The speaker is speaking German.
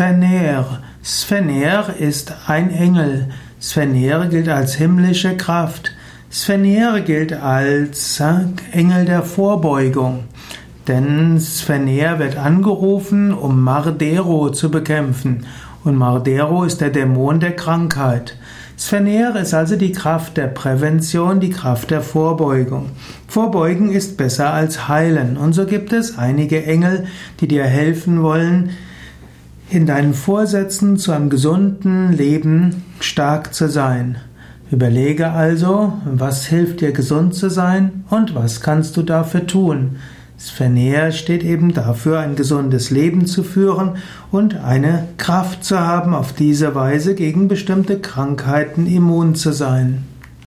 Sphener. Sphener ist ein Engel. Sphener gilt als himmlische Kraft. Sphener gilt als äh, Engel der Vorbeugung. Denn Sphener wird angerufen, um Mardero zu bekämpfen. Und Mardero ist der Dämon der Krankheit. Sphener ist also die Kraft der Prävention, die Kraft der Vorbeugung. Vorbeugen ist besser als heilen. Und so gibt es einige Engel, die dir helfen wollen, in deinen Vorsätzen zu einem gesunden Leben stark zu sein. Überlege also, was hilft dir gesund zu sein und was kannst du dafür tun. Sphener steht eben dafür, ein gesundes Leben zu führen und eine Kraft zu haben, auf diese Weise gegen bestimmte Krankheiten immun zu sein.